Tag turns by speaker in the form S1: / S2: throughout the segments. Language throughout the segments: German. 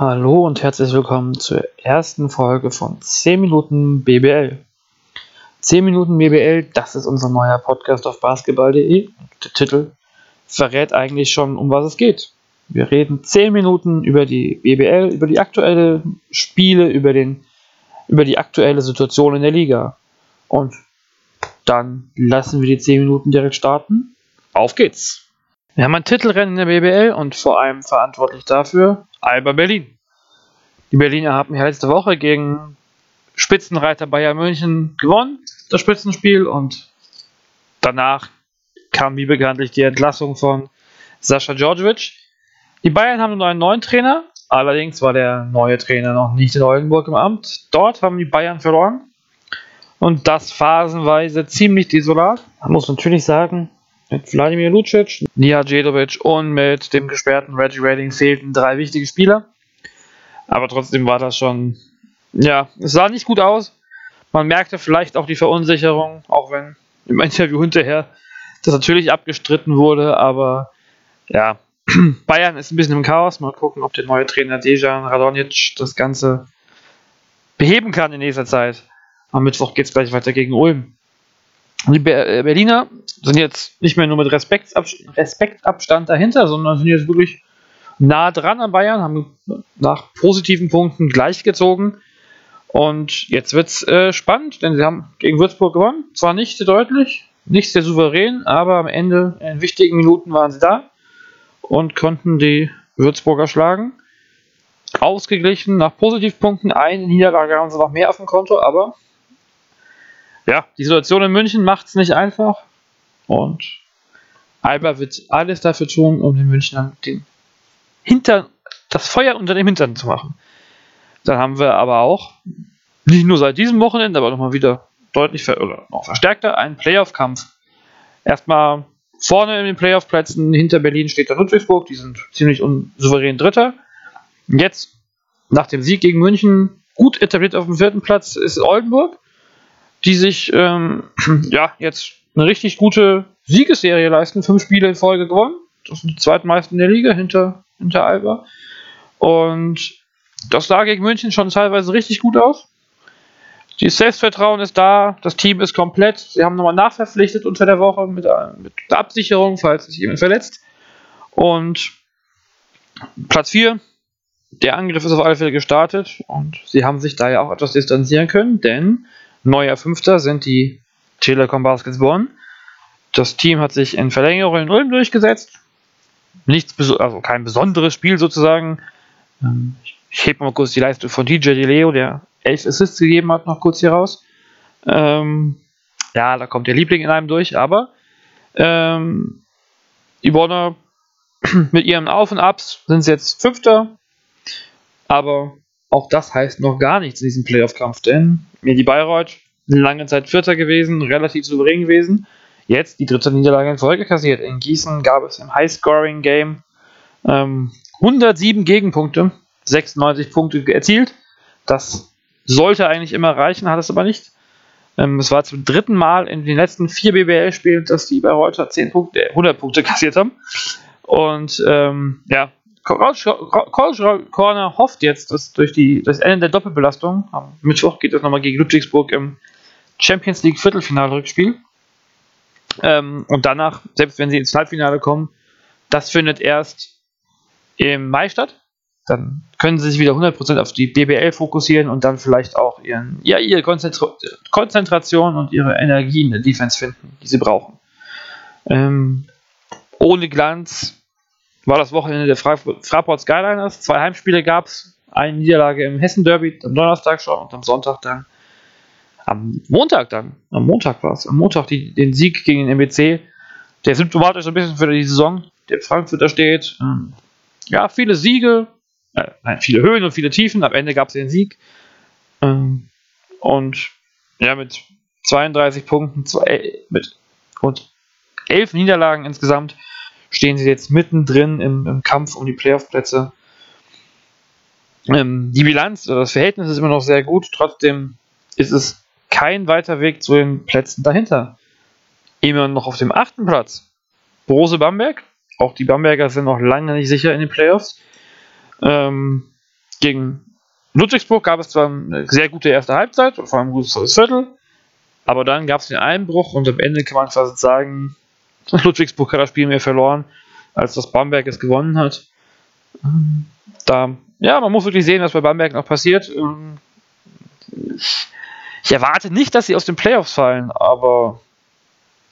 S1: Hallo und herzlich willkommen zur ersten Folge von 10 Minuten BBL. 10 Minuten BBL, das ist unser neuer Podcast auf basketball.de. Der Titel verrät eigentlich schon, um was es geht. Wir reden 10 Minuten über die BBL, über die aktuellen Spiele, über, den, über die aktuelle Situation in der Liga. Und dann lassen wir die 10 Minuten direkt starten. Auf geht's! Wir haben ein Titelrennen in der BBL und vor allem verantwortlich dafür Alba Berlin. Die Berliner haben ja letzte Woche gegen Spitzenreiter Bayern München gewonnen, das Spitzenspiel, und danach kam wie bekanntlich die Entlassung von Sascha Djordjevic. Die Bayern haben einen neuen Trainer, allerdings war der neue Trainer noch nicht in Oldenburg im Amt. Dort haben die Bayern verloren und das phasenweise ziemlich desolat. Man muss natürlich sagen, mit Wladimir Lucic, Nia Djedovic und mit dem gesperrten Reggie Redding fehlten drei wichtige Spieler. Aber trotzdem war das schon, ja, es sah nicht gut aus. Man merkte vielleicht auch die Verunsicherung, auch wenn im Interview hinterher das natürlich abgestritten wurde, aber ja, Bayern ist ein bisschen im Chaos. Mal gucken, ob der neue Trainer Dejan Radonjic das Ganze beheben kann in nächster Zeit. Am Mittwoch geht es gleich weiter gegen Ulm. Die äh, Berliner sind jetzt nicht mehr nur mit Respektabstand dahinter, sondern sind jetzt wirklich nah dran an Bayern, haben nach positiven Punkten gleichgezogen. Und jetzt wird es äh, spannend, denn sie haben gegen Würzburg gewonnen. Zwar nicht sehr deutlich, nicht sehr souverän, aber am Ende in wichtigen Minuten waren sie da und konnten die Würzburger schlagen. Ausgeglichen nach Positivpunkten. Eine Niederlage haben sie noch mehr auf dem Konto, aber ja, die Situation in München macht es nicht einfach. Und Alba wird alles dafür tun, um den Münchnern den Hintern, das Feuer unter dem Hintern zu machen. Dann haben wir aber auch, nicht nur seit diesem Wochenende, aber nochmal wieder deutlich ver oder noch verstärkter, einen Playoff-Kampf. Erstmal vorne in den Playoff-Plätzen, hinter Berlin steht der Ludwigsburg, die sind ziemlich unsouverän Dritter. Jetzt, nach dem Sieg gegen München, gut etabliert auf dem vierten Platz ist Oldenburg die sich ähm, ja jetzt eine richtig gute Siegesserie leisten. Fünf Spiele in Folge gewonnen. Das sind die zweitmeisten in der Liga hinter, hinter Alba. Und das sah gegen München schon teilweise richtig gut aus. Das Selbstvertrauen ist da, das Team ist komplett. Sie haben nochmal nachverpflichtet unter der Woche mit, mit der Absicherung, falls sich jemand verletzt. Und Platz 4, der Angriff ist auf alle Fälle gestartet und sie haben sich da ja auch etwas distanzieren können, denn Neuer Fünfter sind die Telekom Baskets Bonn. Das Team hat sich in Verlängerung in Ulm durchgesetzt. Nichts, also kein besonderes Spiel sozusagen. Ähm, ich hebe mal kurz die Leistung von DJ DeLeo, der elf Assists gegeben hat, noch kurz hier raus. Ähm, ja, da kommt der Liebling in einem durch, aber ähm, die Bonner mit ihren Auf und Abs sind jetzt Fünfter, aber auch das heißt noch gar nichts in diesem Playoff-Kampf, denn mir die Bayreuth lange Zeit Vierter gewesen, relativ souverän gewesen. Jetzt die dritte Niederlage in Folge kassiert. In Gießen gab es im High-Scoring-Game ähm, 107 Gegenpunkte, 96 Punkte erzielt. Das sollte eigentlich immer reichen, hat es aber nicht. Ähm, es war zum dritten Mal in den letzten vier BBL-Spielen, dass die Bayreuther 10 Punkte, 100 äh, Punkte kassiert haben. Und ähm, ja, Corner hofft jetzt, dass durch die, das Ende der Doppelbelastung, am Mittwoch geht es nochmal gegen Ludwigsburg im Champions League Viertelfinale-Rückspiel. Ähm, und danach, selbst wenn sie ins Halbfinale kommen, das findet erst im Mai statt. Dann können sie sich wieder 100% auf die BBL fokussieren und dann vielleicht auch ihren, ja, ihre Konzentra Konzentration und ihre Energie in der Defense finden, die sie brauchen. Ähm, ohne Glanz war das Wochenende der Fraport Skyliners. Zwei Heimspiele gab es. Eine Niederlage im Hessen Derby am Donnerstag schon und am Sonntag dann. Am Montag dann. Am Montag war es. Am Montag die, den Sieg gegen den MBC. Der symptomatisch ein bisschen für die Saison. Der Frankfurter steht. Ähm, ja, viele Siege. Äh, nein, viele Höhen und viele Tiefen. Am Ende gab es den Sieg. Ähm, und ja, mit 32 Punkten, zwei, mit und 11 Niederlagen insgesamt stehen sie jetzt mittendrin im, im Kampf um die Playoff-Plätze. Ähm, die Bilanz, das Verhältnis ist immer noch sehr gut, trotzdem ist es kein weiter Weg zu den Plätzen dahinter. Immer noch auf dem achten Platz. Brose Bamberg, auch die Bamberger sind noch lange nicht sicher in den Playoffs. Ähm, Gegen Ludwigsburg gab es zwar eine sehr gute erste Halbzeit, vor allem ein gutes Viertel, aber dann gab es den Einbruch und am Ende kann man fast sagen, Ludwigsburg hat das Spiel mehr verloren, als dass Bamberg es gewonnen hat. Da, ja, man muss wirklich sehen, was bei Bamberg noch passiert. Ich erwarte nicht, dass sie aus den Playoffs fallen, aber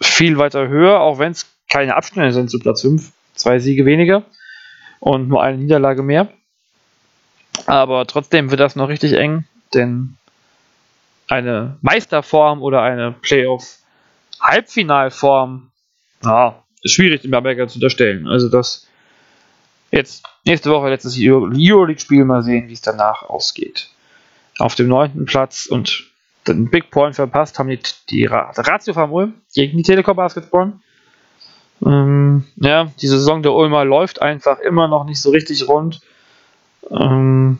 S1: viel weiter höher, auch wenn es keine Abstände sind zu Platz 5. Zwei Siege weniger und nur eine Niederlage mehr. Aber trotzdem wird das noch richtig eng, denn eine Meisterform oder eine Playoff-Halbfinalform ja, ist schwierig den Bamberger zu unterstellen. Also das jetzt nächste Woche letztes Euroleague-Spiel mal sehen, wie es danach ausgeht. Auf dem neunten Platz und den Big Point verpasst haben die, die Ratio von Ulm gegen die Telekom Basketball. Ähm, ja, die Saison der Ulmer läuft einfach immer noch nicht so richtig rund. Ähm,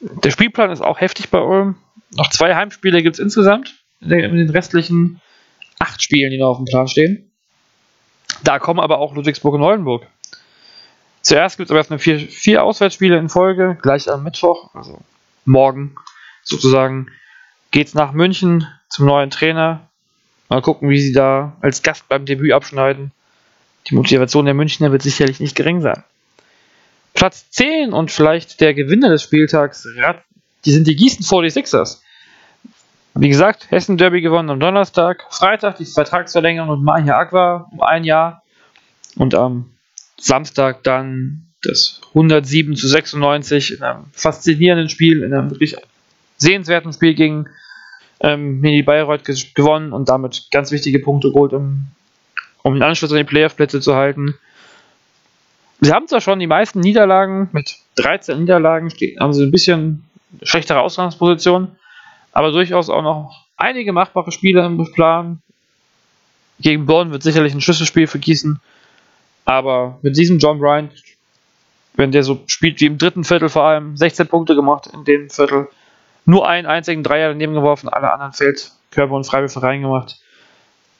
S1: der Spielplan ist auch heftig bei Ulm. Noch zwei Heimspiele gibt es insgesamt in den restlichen acht Spielen, die noch auf dem Plan stehen. Da kommen aber auch Ludwigsburg und Neuenburg. Zuerst gibt es aber erstmal vier, vier Auswärtsspiele in Folge, gleich am Mittwoch, also morgen sozusagen, geht es nach München zum neuen Trainer. Mal gucken, wie sie da als Gast beim Debüt abschneiden. Die Motivation der Münchner wird sicherlich nicht gering sein. Platz 10 und vielleicht der Gewinner des Spieltags, die sind die Gießen 46ers. Wie gesagt, Hessen Derby gewonnen am Donnerstag, Freitag die Vertragsverlängerung mit Mahia Aqua um ein Jahr und am Samstag dann das 107 zu 96 in einem faszinierenden Spiel, in einem wirklich sehenswerten Spiel gegen ähm, Mini Bayreuth gewonnen und damit ganz wichtige Punkte geholt, um, um den Anschluss an die Playoff-Plätze zu halten. Sie haben zwar schon die meisten Niederlagen, mit 13 Niederlagen haben sie ein bisschen schlechtere Ausgangsposition, aber durchaus auch noch einige machbare Spiele im Plan. Gegen Bonn wird sicherlich ein Schlüsselspiel für Gießen, aber mit diesem John Bryant, wenn der so spielt wie im dritten Viertel vor allem, 16 Punkte gemacht in dem Viertel, nur einen einzigen Dreier daneben geworfen, alle anderen Feldkörper und Freiwürfe reingemacht.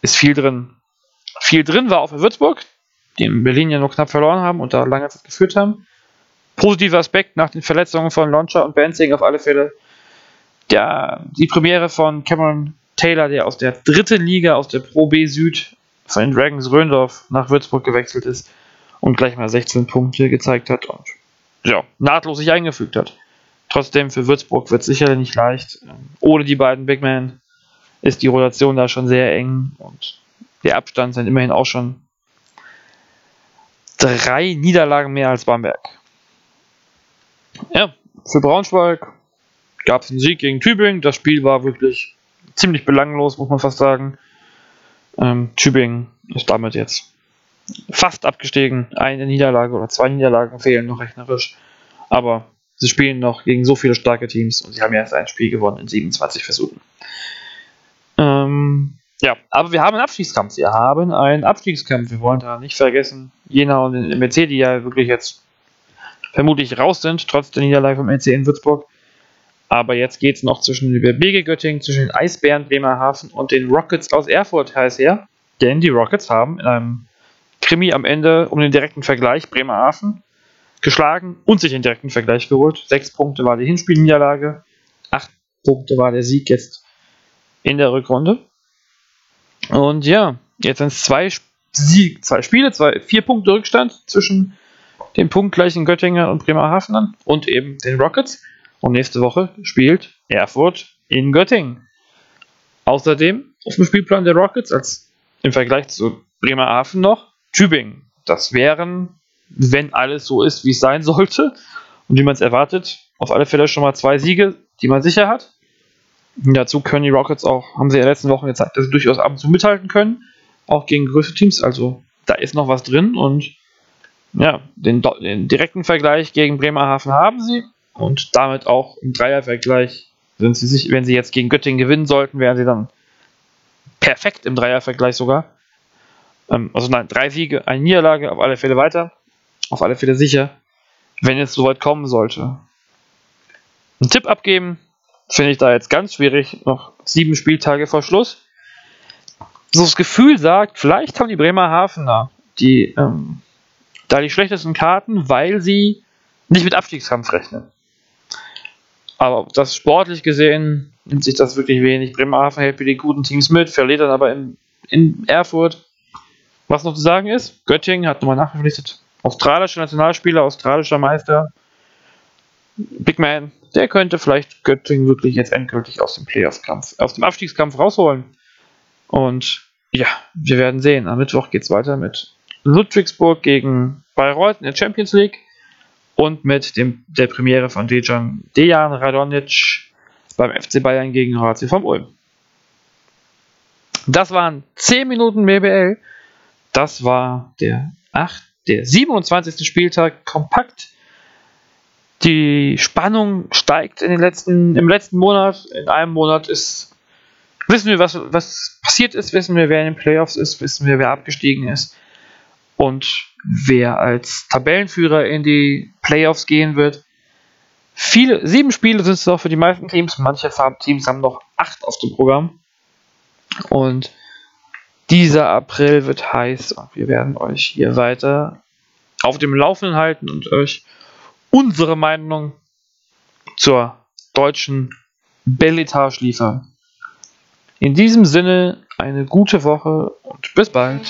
S1: Ist viel drin. Viel drin war auch für Würzburg, die in Berlin ja nur knapp verloren haben und da lange Zeit geführt haben. Positiver Aspekt nach den Verletzungen von Launcher und Benzing auf alle Fälle. Der, die Premiere von Cameron Taylor, der aus der dritten Liga, aus der Pro B Süd von den Dragons Röndorf nach Würzburg gewechselt ist und gleich mal 16 Punkte gezeigt hat und ja, nahtlos sich eingefügt hat. Trotzdem, für Würzburg wird es sicherlich nicht leicht. Ohne die beiden Big Men ist die Rotation da schon sehr eng und der Abstand sind immerhin auch schon drei Niederlagen mehr als Bamberg. Ja, für Braunschweig gab es einen Sieg gegen Tübingen. Das Spiel war wirklich ziemlich belanglos, muss man fast sagen. Ähm, Tübingen ist damit jetzt fast abgestiegen. Eine Niederlage oder zwei Niederlagen fehlen noch rechnerisch. Aber Sie spielen noch gegen so viele starke Teams und sie haben erst ein Spiel gewonnen in 27 Versuchen. Ähm, ja, aber wir haben einen Abstiegskampf. Wir haben einen Abstiegskampf. Wir wollen da nicht vergessen, Jena und den MRC, die ja wirklich jetzt vermutlich raus sind, trotz der Niederlage vom MRC in Würzburg. Aber jetzt geht es noch zwischen den BG Göttingen, zwischen den Eisbären Bremerhaven und den Rockets aus Erfurt heißt er. Denn die Rockets haben in einem Krimi am Ende um den direkten Vergleich Bremerhaven geschlagen und sich den direkten Vergleich geholt. Sechs Punkte war die Hinspielniederlage, acht Punkte war der Sieg jetzt in der Rückrunde. Und ja, jetzt sind es zwei, Sieg, zwei Spiele, zwei, vier Punkte Rückstand zwischen den punktgleichen Göttingen und Bremerhaven und eben den Rockets. Und nächste Woche spielt Erfurt in Göttingen. Außerdem auf dem Spielplan der Rockets als im Vergleich zu Bremerhaven noch Tübingen. Das wären wenn alles so ist, wie es sein sollte und wie man es erwartet, auf alle Fälle schon mal zwei Siege, die man sicher hat. Und dazu können die Rockets auch, haben sie in den letzten Wochen gezeigt, dass sie durchaus ab und zu mithalten können, auch gegen größere Teams. Also da ist noch was drin und ja, den, den direkten Vergleich gegen Bremerhaven haben sie und damit auch im Dreiervergleich sind sie sich, wenn sie jetzt gegen Göttingen gewinnen sollten, wären sie dann perfekt im Dreiervergleich sogar. Ähm, also nein, drei Siege, eine Niederlage, auf alle Fälle weiter auf alle Fälle sicher, wenn es soweit kommen sollte. Einen Tipp abgeben finde ich da jetzt ganz schwierig, noch sieben Spieltage vor Schluss. So das Gefühl sagt, vielleicht haben die Bremerhavener die, ähm, da die schlechtesten Karten, weil sie nicht mit Abstiegskampf rechnen. Aber das sportlich gesehen nimmt sich das wirklich wenig. Bremerhaven hält die guten Teams mit, verliert dann aber in, in Erfurt. Was noch zu sagen ist, Göttingen hat nochmal nachverpflichtet. Australischer Nationalspieler, australischer Meister. Big Man, der könnte vielleicht Göttingen wirklich jetzt endgültig aus dem Playoff-Kampf, aus dem Abstiegskampf rausholen. Und ja, wir werden sehen. Am Mittwoch geht es weiter mit Ludwigsburg gegen Bayreuth in der Champions League und mit dem, der Premiere von Dejan, Dejan Radonic beim FC Bayern gegen HC vom Ulm. Das waren 10 Minuten BBL. Das war der 8, der 27. Spieltag kompakt. Die Spannung steigt in den letzten, im letzten Monat. In einem Monat ist, wissen wir, was, was passiert ist, wissen wir, wer in den Playoffs ist, wissen wir, wer abgestiegen ist und wer als Tabellenführer in die Playoffs gehen wird. Viele, sieben Spiele sind es noch für die meisten Teams. Manche Teams haben noch acht auf dem Programm. Und dieser April wird heiß und wir werden euch hier weiter auf dem Laufenden halten und euch unsere Meinung zur deutschen Belletage liefern. In diesem Sinne eine gute Woche und bis bald.